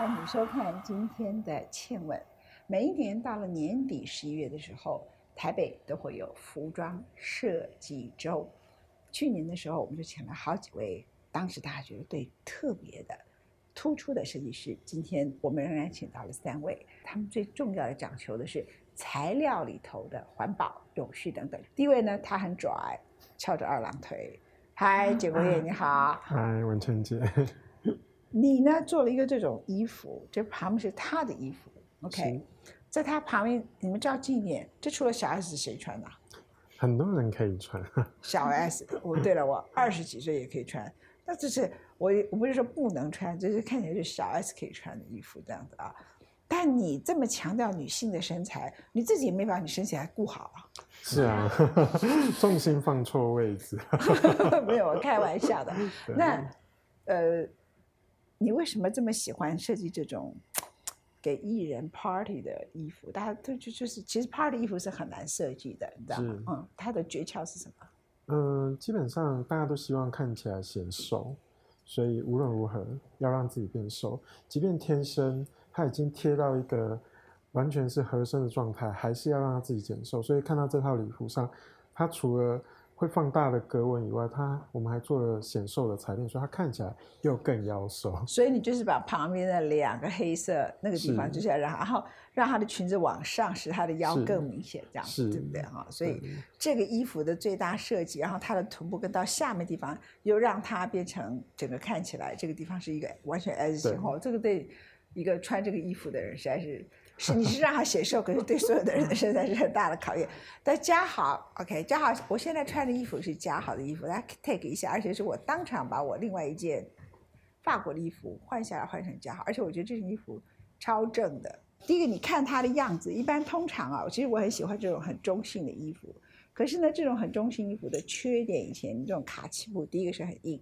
欢迎收看今天的《倩问》。每一年到了年底十一月的时候，台北都会有服装设计周。去年的时候，我们就请了好几位当时大家觉得对特别的、突出的设计师。今天我们仍然请到了三位，他们最重要的讲求的是材料里头的环保、永续等等。第一位呢，他很拽，翘着二郎腿。嗨，九国业，你好。嗨，文倩姐。你呢做了一个这种衣服，这旁边是他的衣服，OK，在他旁边，你们知道纪念，这除了小 S 谁穿的？很多人可以穿。小 S，我对了，我 二十几岁也可以穿，那这是我我不是说不能穿，这是看起来是小 S 可以穿的衣服这样子啊。但你这么强调女性的身材，你自己也没把你身材顾好啊。是啊，重心放错位置。没有，我开玩笑的。那呃。你为什么这么喜欢设计这种给艺人 party 的衣服？大家都就就是，其实 party 衣服是很难设计的，你知道吗？嗯，它的诀窍是什么？嗯，基本上大家都希望看起来显瘦，所以无论如何要让自己变瘦，即便天生他已经贴到一个完全是合身的状态，还是要让他自己减瘦。所以看到这套礼服上，他除了会放大的格纹以外，它我们还做了显瘦的裁链，所以它看起来又更腰瘦。所以你就是把旁边的两个黑色那个地方，就是要让，然后让她的裙子往上，使她的腰更明显，这样子对不对哈？所以这个衣服的最大设计，然后它的臀部跟到下面地方，又让它变成整个看起来这个地方是一个完全 S 型哈。这个对一个穿这个衣服的人实在是。是你是让他显瘦，可是对所有的人的身材是很大的考验。但嘉豪，OK，嘉豪，我现在穿的衣服是嘉豪的衣服，大家 take 一下，而且是我当场把我另外一件法国的衣服换下来换成嘉豪，而且我觉得这件衣服超正的。第一个，你看它的样子，一般通常啊，其实我很喜欢这种很中性的衣服，可是呢，这种很中性衣服的缺点，以前这种卡其布，第一个是很硬，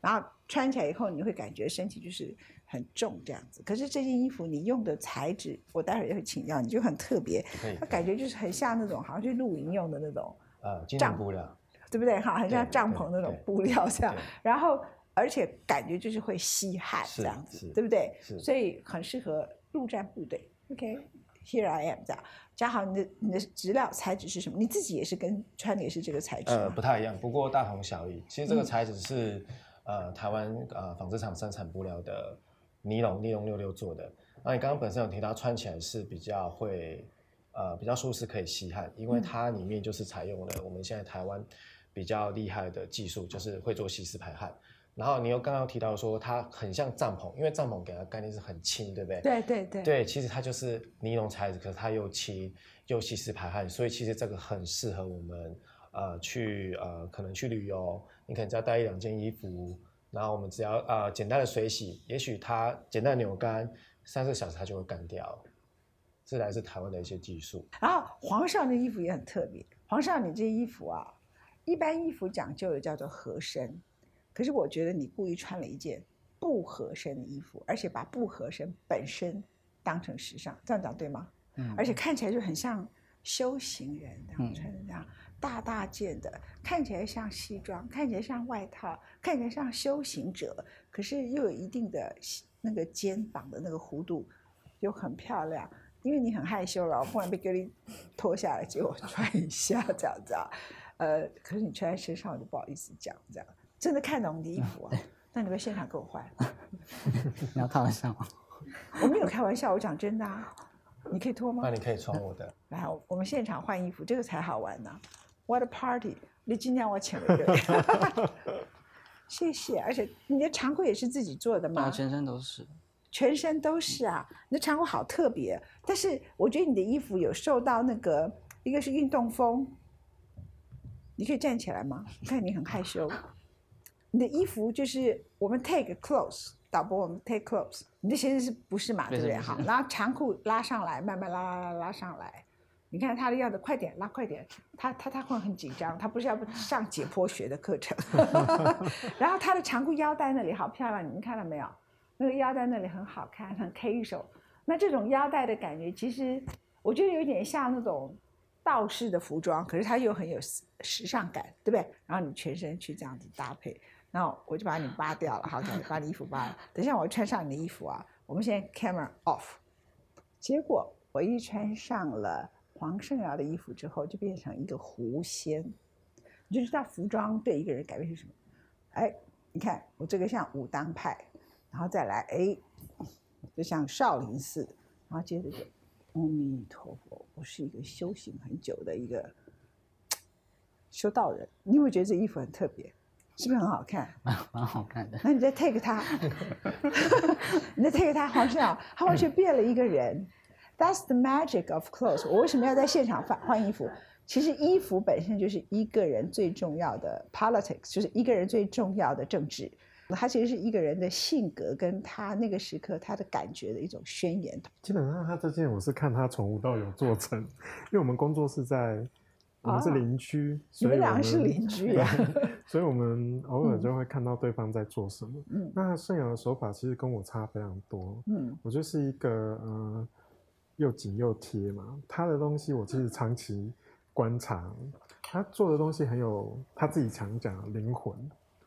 然后穿起来以后你会感觉身体就是。很重这样子，可是这件衣服你用的材质，我待会儿也会请教，你就很特别，它感觉就是很像那种好像去露营用的那种呃帐布料，对不对？哈，很像帐篷那种布料这样，然后而且感觉就是会吸汗这样子，对不对？所以很适合陆战部队。OK，Here I am 这样。嘉豪，你的你的质料材质是什么？你自己也是跟穿的也是这个材质？呃，不太一样，不过大同小异。其实这个材质是呃台湾呃纺织厂生产布料的。尼龙尼龙六六做的，那你刚刚本身有提到穿起来是比较会，呃，比较舒适，可以吸汗，因为它里面就是采用了我们现在台湾比较厉害的技术，就是会做吸湿排汗。然后你又刚刚提到说它很像帐篷，因为帐篷给它概念是很轻，对不对？对对对。对，其实它就是尼龙材质，可是它又轻又吸湿排汗，所以其实这个很适合我们呃去呃可能去旅游，你可能只要带一两件衣服。然后我们只要呃简单的水洗，也许它简单的扭干，三四小时它就会干掉。这来自台湾的一些技术。然后皇上的衣服也很特别，皇上你这衣服啊，一般衣服讲究的叫做合身，可是我觉得你故意穿了一件不合身的衣服，而且把不合身本身当成时尚，这样讲对吗？嗯。而且看起来就很像修行人这样穿的这样。大大件的，看起来像西装，看起来像外套，看起来像修行者，可是又有一定的那个肩膀的那个弧度，又很漂亮。因为你很害羞了，忽然被隔离脱下来，借我穿一下这样子啊。呃，可是你穿在身上，我就不好意思讲这样。真的看懂你的衣服啊？那你们现场给我换。你要开玩笑吗？我没有开玩笑，我讲真的啊。你可以脱吗？那你可以穿我的。来，我们现场换衣服，这个才好玩呢。What a party！你今天我请了一个人，谢谢。而且你的长裤也是自己做的吗？全身都是，全身都是啊！你的长裤好特别，但是我觉得你的衣服有受到那个，一个是运动风。你可以站起来吗？看你很害羞。你的衣服就是我们 take close，导播我们 take close。你的鞋子是不是嘛？对不对？好，然后长裤拉上来，慢慢拉拉拉拉上来。你看他的样子，快点拉，快点！他他他会很紧张，他不是要上解剖学的课程。然后他的长裤腰带那里好漂亮，你们看到没有？那个腰带那里很好看，很 K 手。那这种腰带的感觉，其实我觉得有点像那种道士的服装，可是它又很有时尚感，对不对？然后你全身去这样子搭配，然后我就把你扒掉了，好，把你衣服扒了。等一下我穿上你的衣服啊，我们现在 camera off。结果我一穿上了黄圣尧的衣服之后，就变成一个狐仙。你就知道服装对一个人改变是什么？哎，你看我这个像武当派，然后再来哎，就像少林寺，然后接着就阿弥陀佛，我是一个修行很久的一个修道人。你有没有觉得这衣服很特别？是不是很好看？蛮蛮好看的。那你再 take 他，你再 take 他，黄圣尧，他完全 变了一个人。That's the magic of clothes。我为什么要在现场换换衣服？其实衣服本身就是一个人最重要的 politics，就是一个人最重要的政治。它其实是一个人的性格跟他那个时刻他的感觉的一种宣言。基本上他这件我是看他从无到有做成，因为我们工作是在，我们是邻居，你们两个是邻居啊，所以我们偶尔就会看到对方在做什么。嗯，那盛阳的手法其实跟我差非常多。嗯，我就是一个嗯又紧又贴嘛，他的东西我其实长期。观察他做的东西很有他自己常讲灵魂，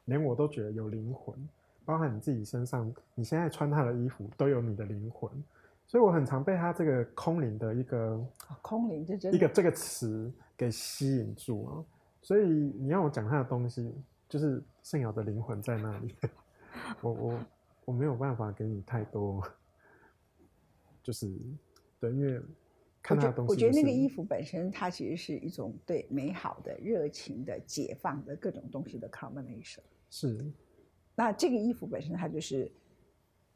连我都觉得有灵魂，包含你自己身上，你现在穿他的衣服都有你的灵魂，所以我很常被他这个空灵的一个空灵这一个这个词给吸引住啊，所以你要我讲他的东西，就是圣瑶的灵魂在那里，我我我没有办法给你太多，就是对，因为。我觉我觉得那个衣服本身，它其实是一种对美好的、热情的、解放的各种东西的 combination。是。那这个衣服本身，它就是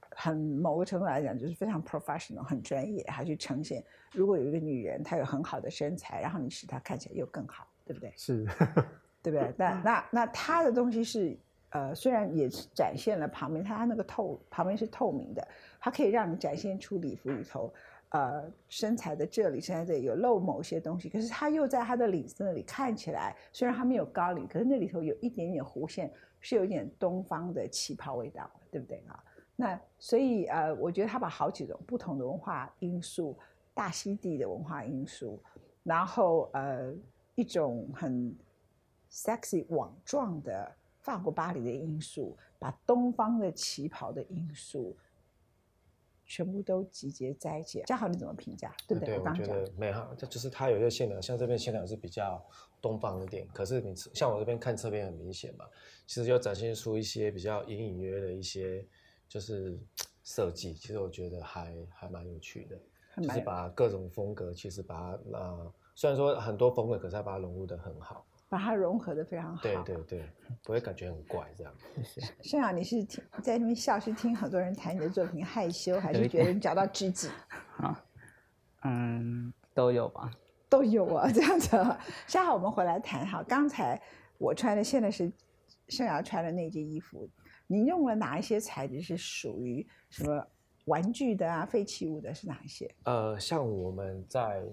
很某个程度来讲，就是非常 professional，很专业，它去呈现。如果有一个女人，她有很好的身材，然后你使她看起来又更好，对不对？是。对不对？那那那她的东西是呃，虽然也展现了旁边，它那个透旁边是透明的，它可以让你展现出礼服里头。呃，身材的这里，身材这里有露某些东西，可是他又在他的领子那里看起来，虽然他没有高领，可是那里头有一点点弧线，是有一点东方的旗袍味道，对不对啊？那所以呃，我觉得他把好几种不同的文化因素，大溪地的文化因素，然后呃一种很 sexy 网状的法国巴黎的因素，把东方的旗袍的因素。全部都集结在一起，嘉豪你怎么评价？对不对？我觉得没哈，这就是它有些线条，像这边线条是比较东方一点，可是你像我这边看侧边很明显嘛，其实就展现出一些比较隐隐约约的一些就是设计，其实我觉得还还蛮有趣的，就是把各种风格，其实把它呃，虽然说很多风格，可是它把它融入的很好。把它融合的非常好，对对对，不会感觉很怪这样。盛阳，你是听在那边笑，是听很多人谈你的作品害羞，还是觉得你找到知己？啊，嗯，都有吧，都有啊，这样子。下好，我们回来谈哈。刚才我穿的，现在是盛阳穿的那件衣服，你用了哪一些材质？是属于什么玩具的啊？废弃物的是哪一些？呃，像我们在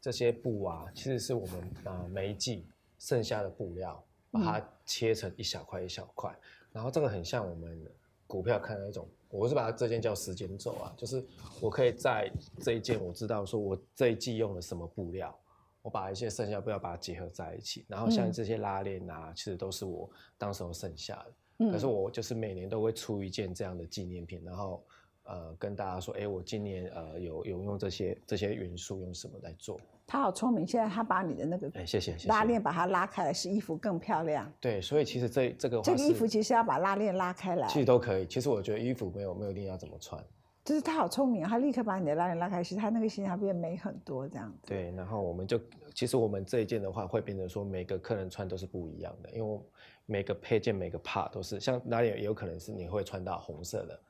这些布啊，其实是我们呃每一季。剩下的布料，把它切成一小块一小块，然后这个很像我们股票看那种，我是把它这件叫时间轴啊，就是我可以在这一件我知道说我这一季用了什么布料，我把一些剩下布料把它结合在一起，然后像这些拉链啊，其实都是我当时候剩下的，可是我就是每年都会出一件这样的纪念品，然后。呃，跟大家说，哎，我今年呃有有用这些这些元素，用什么来做？他好聪明，现在他把你的那个哎，谢谢，拉链把它拉开来，使衣服更漂亮。对，所以其实这这个这个衣服其实要把拉链拉开来，其实都可以。其实我觉得衣服没有没有一定要怎么穿，就是他好聪明，他立刻把你的拉链拉开，使他那个形象变美很多，这样子。对，然后我们就其实我们这一件的话，会变成说每个客人穿都是不一样的，因为每个配件每个 part 都是像拉链也有可能是你会穿到红色的。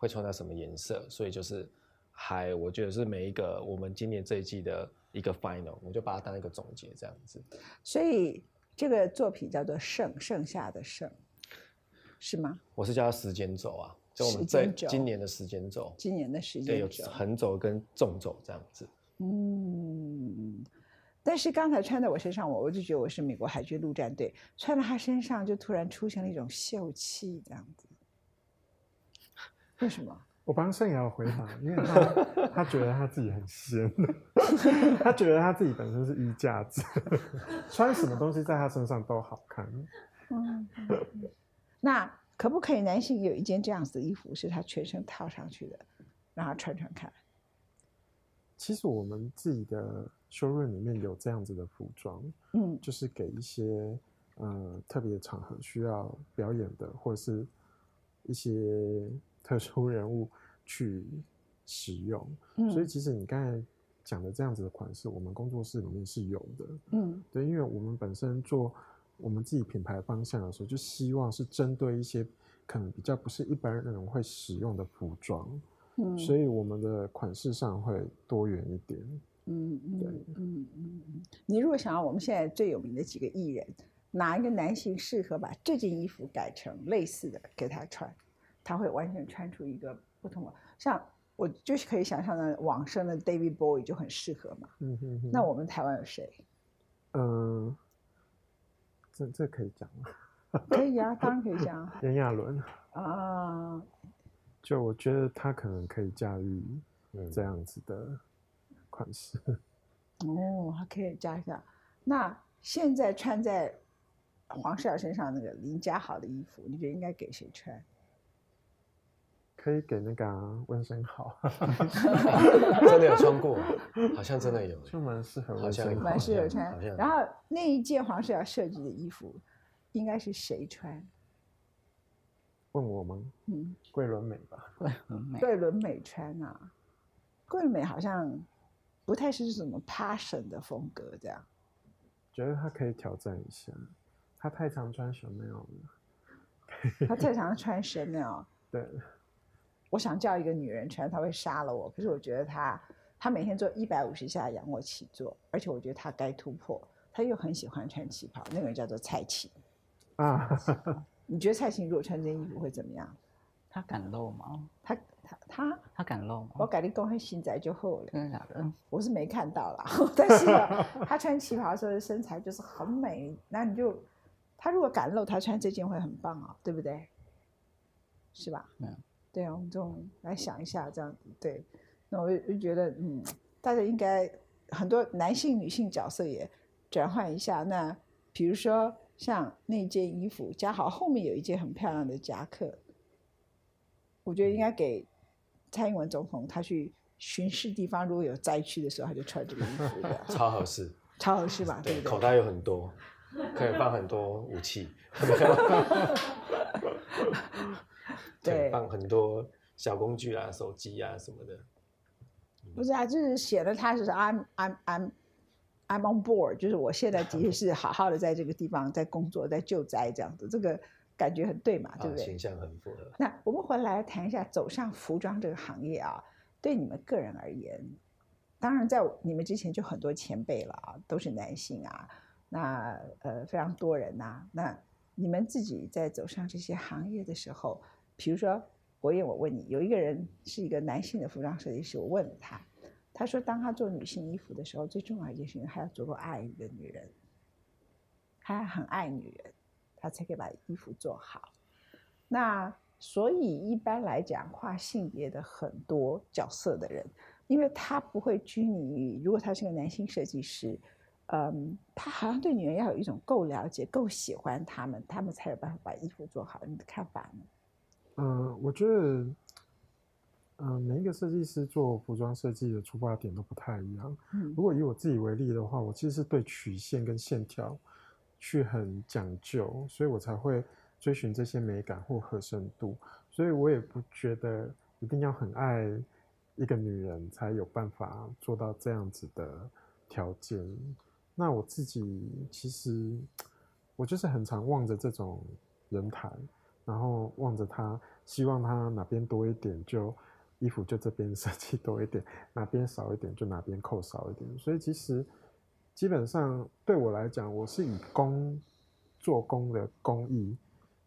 会穿到什么颜色？所以就是还，我觉得是每一个我们今年这一季的一个 final，我就把它当一个总结这样子。所以这个作品叫做“剩剩下的剩”，是吗？我是叫它时间轴啊，就我们这今年的时间轴，今年的时间轴，横轴跟纵轴这样子。嗯，但是刚才穿在我身上，我我就觉得我是美国海军陆战队，穿在他身上就突然出现了一种秀气这样子。为什么？我帮盛瑶回答，因为他他觉得他自己很仙，他觉得他自己本身是衣架子，穿什么东西在他身上都好看。嗯，那可不可以男性有一件这样子的衣服，是他全身套上去的，让他穿穿看？其实我们自己的修润里面有这样子的服装，嗯，就是给一些呃特别场合需要表演的，或者是一些 特殊人物去使用。嗯，所以其实你刚才讲的这样子的款式，我们工作室里面是有的。嗯，对，因为我们本身做我们自己品牌方向的时候，就希望是针对一些可能比较不是一般人会使用的服装。嗯所以我们的款式上会多元一点。嗯嗯，对，嗯嗯嗯。你如果想要我们现在最有名的几个艺人，哪一个男性适合把这件衣服改成类似的给他穿，他会完全穿出一个不同的。像我就是可以想象的，往生的 David Bowie 就很适合嘛。嗯哼哼。那我们台湾有谁？嗯，这这可以讲吗？可以啊，当然可以讲。炎亚纶。啊。就我觉得他可能可以驾驭这样子的款式。哦，还可以加一下。那现在穿在黄世尧身上那个林家豪的衣服，你觉得应该给谁穿？可以给那个温生豪。真的有穿过？好像真的有，就蛮适合，好像蛮适合穿。然后那一件黄世尧设计的衣服，应该是谁穿？问我吗？嗯，桂纶镁吧。桂纶镁，桂纶镁穿啊，桂纶镁好像不太是什么 passion 的风格，这样。觉得他可以挑战一下，他太常穿 Chanel 了。他太常穿 Chanel。对。我想叫一个女人穿，她会杀了我。可是我觉得她，她每天做一百五十下仰卧起坐，而且我觉得她该突破。她又很喜欢穿旗袍，那个人叫做蔡琴。啊。你觉得蔡琴如果穿这件衣服会怎么样？她敢露吗？她她她她敢露吗？我改天公开新仔就厚了。真的假的？我是没看到啦，但是她穿旗袍的时候的身材就是很美。那你就，她如果敢露，她穿这件会很棒啊，对不对？是吧？嗯。对啊，我们这种来想一下这样子，对。那我就觉得，嗯，大家应该很多男性、女性角色也转换一下。那比如说。像那件衣服，加好后面有一件很漂亮的夹克，我觉得应该给蔡英文总统他去巡视地方，如果有灾区的时候，他就穿这个衣服，超合适，超合适吧？对，口袋有很多，可以放很多武器，对，放很多小工具啊、手机啊什么的。不是啊，就是写了他是 I'm I'm I'm。I'm on board，就是我现在其实是好好的在这个地方在工作，在救灾这样子，这个感觉很对嘛，对不对？形象很符合。那我们回来谈一下走上服装这个行业啊，对你们个人而言，当然在你们之前就很多前辈了啊，都是男性啊，那呃非常多人呐。那你们自己在走上这些行业的时候，比如说国燕，我问你，有一个人是一个男性的服装设计师，我问了他。他说：“当他做女性衣服的时候，最重要一件事情，他要足够爱一个女人，他很爱女人，他才可以把衣服做好。那所以一般来讲，跨性别的很多角色的人，因为他不会拘泥于，如果他是个男性设计师，嗯，他好像对女人要有一种够了解、够喜欢他们，他们才有办法把衣服做好。你的看法呢？”嗯，我觉得。嗯，每一个设计师做服装设计的出发点都不太一样。嗯，如果以我自己为例的话，我其实是对曲线跟线条去很讲究，所以我才会追寻这些美感或合身度。所以我也不觉得一定要很爱一个女人才有办法做到这样子的条件。那我自己其实我就是很常望着这种人台，然后望着他，希望他哪边多一点就。衣服就这边 设计多一点，哪边少一点就哪边扣少一点。所以其实基本上对我来讲，我是以工做工的工艺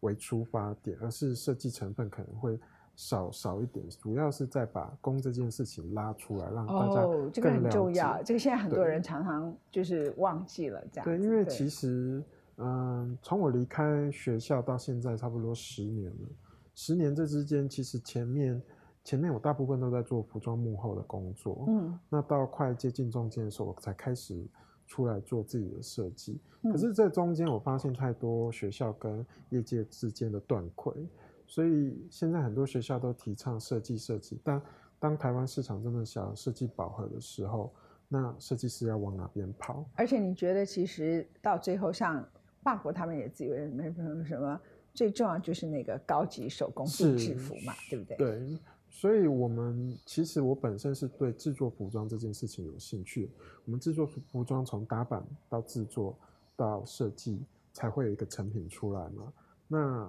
为出发点，而是设计成分可能会少少一点，主要是在把工这件事情拉出来，让大家哦，这个很重要。这个现在很多人常常就是忘记了这样。对，因为其实嗯，从我离开学校到现在差不多十年了，十年这之间其实前面。前面我大部分都在做服装幕后的工作，嗯，那到快接近中间的时候，我才开始出来做自己的设计。可是这中间我发现太多学校跟业界之间的断轨，所以现在很多学校都提倡设计设计，但当台湾市场这么小，设计饱和的时候，那设计师要往哪边跑？而且你觉得，其实到最后，像法国他们也自以为没什么什么，最重要就是那个高级手工定制服嘛，对不对？对。所以，我们其实我本身是对制作服装这件事情有兴趣。我们制作服装从打版到制作到设计，才会有一个成品出来嘛。那，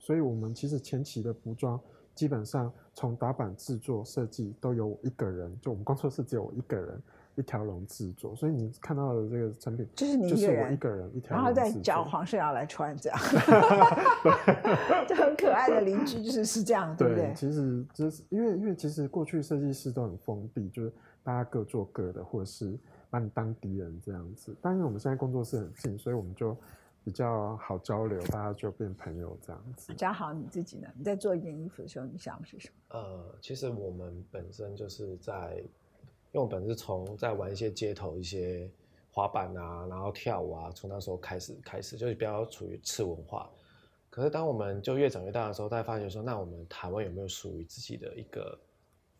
所以我们其实前期的服装基本上从打版、制作、设计都有一个人，就我们工作室只有我一个人。一条龙制作，所以你看到的这个成品就是你一个人一个人一条，然后再找黄世尧来穿这样，就很可爱的邻居就是是这样，对不对？其实就是因为因为其实过去设计师都很封闭，就是大家各做各的，或者是把你当敌人这样子。但是我们现在工作室很近，所以我们就比较好交流，大家就变朋友这样子。嘉豪你自己呢？你在做一件衣服的时候，你想的是什么？呃，其实我们本身就是在。因为我本身是从在玩一些街头一些滑板啊，然后跳舞啊，从那时候开始开始就是比较处于次文化。可是当我们就越长越大的时候，大家发现说，那我们台湾有没有属于自己的一个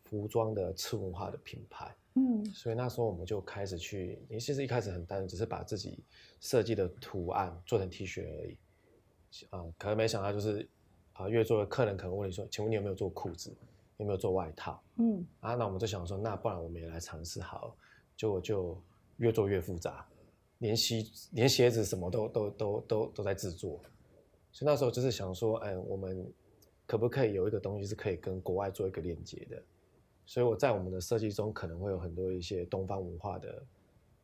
服装的次文化的品牌？嗯，所以那时候我们就开始去，其实一开始很单纯，只是把自己设计的图案做成 T 恤而已。啊，可能没想到就是啊，越做客人可能问你说，请问你有没有做裤子？有没有做外套？嗯啊，那我们就想说，那不然我们也来尝试好，结果就越做越复杂，连鞋连鞋子什么都都都都都在制作，所以那时候就是想说，哎，我们可不可以有一个东西是可以跟国外做一个链接的？所以我在我们的设计中可能会有很多一些东方文化的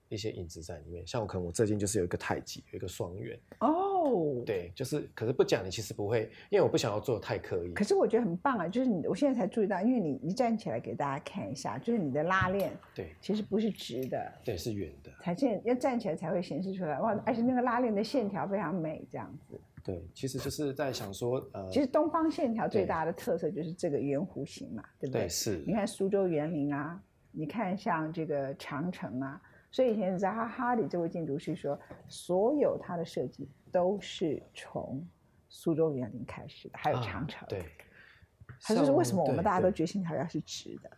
一些影子在里面，像我可能我最近就是有一个太极，有一个双圆哦。哦，对，就是，可是不讲你其实不会，因为我不想要做太刻意。可是我觉得很棒啊，就是你，我现在才注意到，因为你一站起来给大家看一下，就是你的拉链，对，其实不是直的，对，是圆的，才现要站起来才会显示出来哇，而且那个拉链的线条非常美，这样子。对，其实就是在想说，呃，其实东方线条最大的特色就是这个圆弧形嘛，对不对？对，是。你看苏州园林啊，你看像这个长城啊，所以以前扎哈哈里这位建筑师说，所有他的设计。都是从苏州园林开始的，还有长城。对，它就是为什么我们大家都觉得线条要是直的？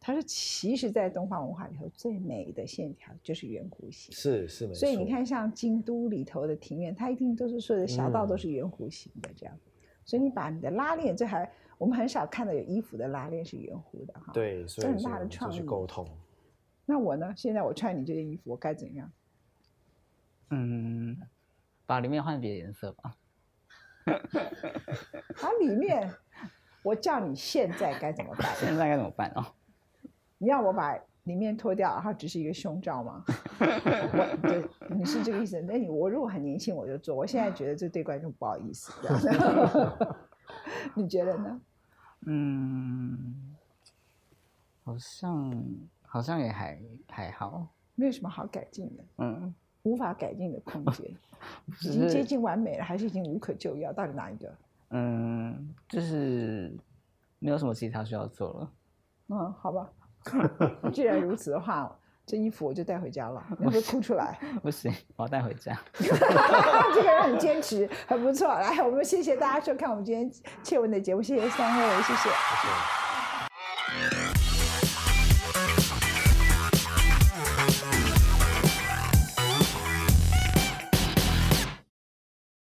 它是其实，在东方文化里头最美的线条就是圆弧形。是是所以你看，像京都里头的庭院，它一定都是说的小道都是圆弧形的这样。所以你把你的拉链，这还我们很少看到有衣服的拉链是圆弧的哈。对，所以很大的创意。沟通。那我呢？现在我穿你这件衣服，我该怎样？嗯。把里面换别的颜色吧。把里面，我叫你现在该怎么办？现在该怎么办哦？你要我把里面脱掉，然后只是一个胸罩吗？我，对，你是这个意思？那你我如果很年轻，我就做。我现在觉得这对观众不好意思。你觉得呢？嗯，好像好像也还还好，没有什么好改进的。嗯。无法改进的空间，已经接近完美了，还是已经无可救药？到底哪一个？嗯，就是没有什么其他需要做了。嗯，好吧。既然如此的话，这衣服我就带回家了。你会哭出来？不行，我要带回家。这个人很坚持，很不错。来，我们谢谢大家收看我们今天切文的节目，谢谢三位，谢谢。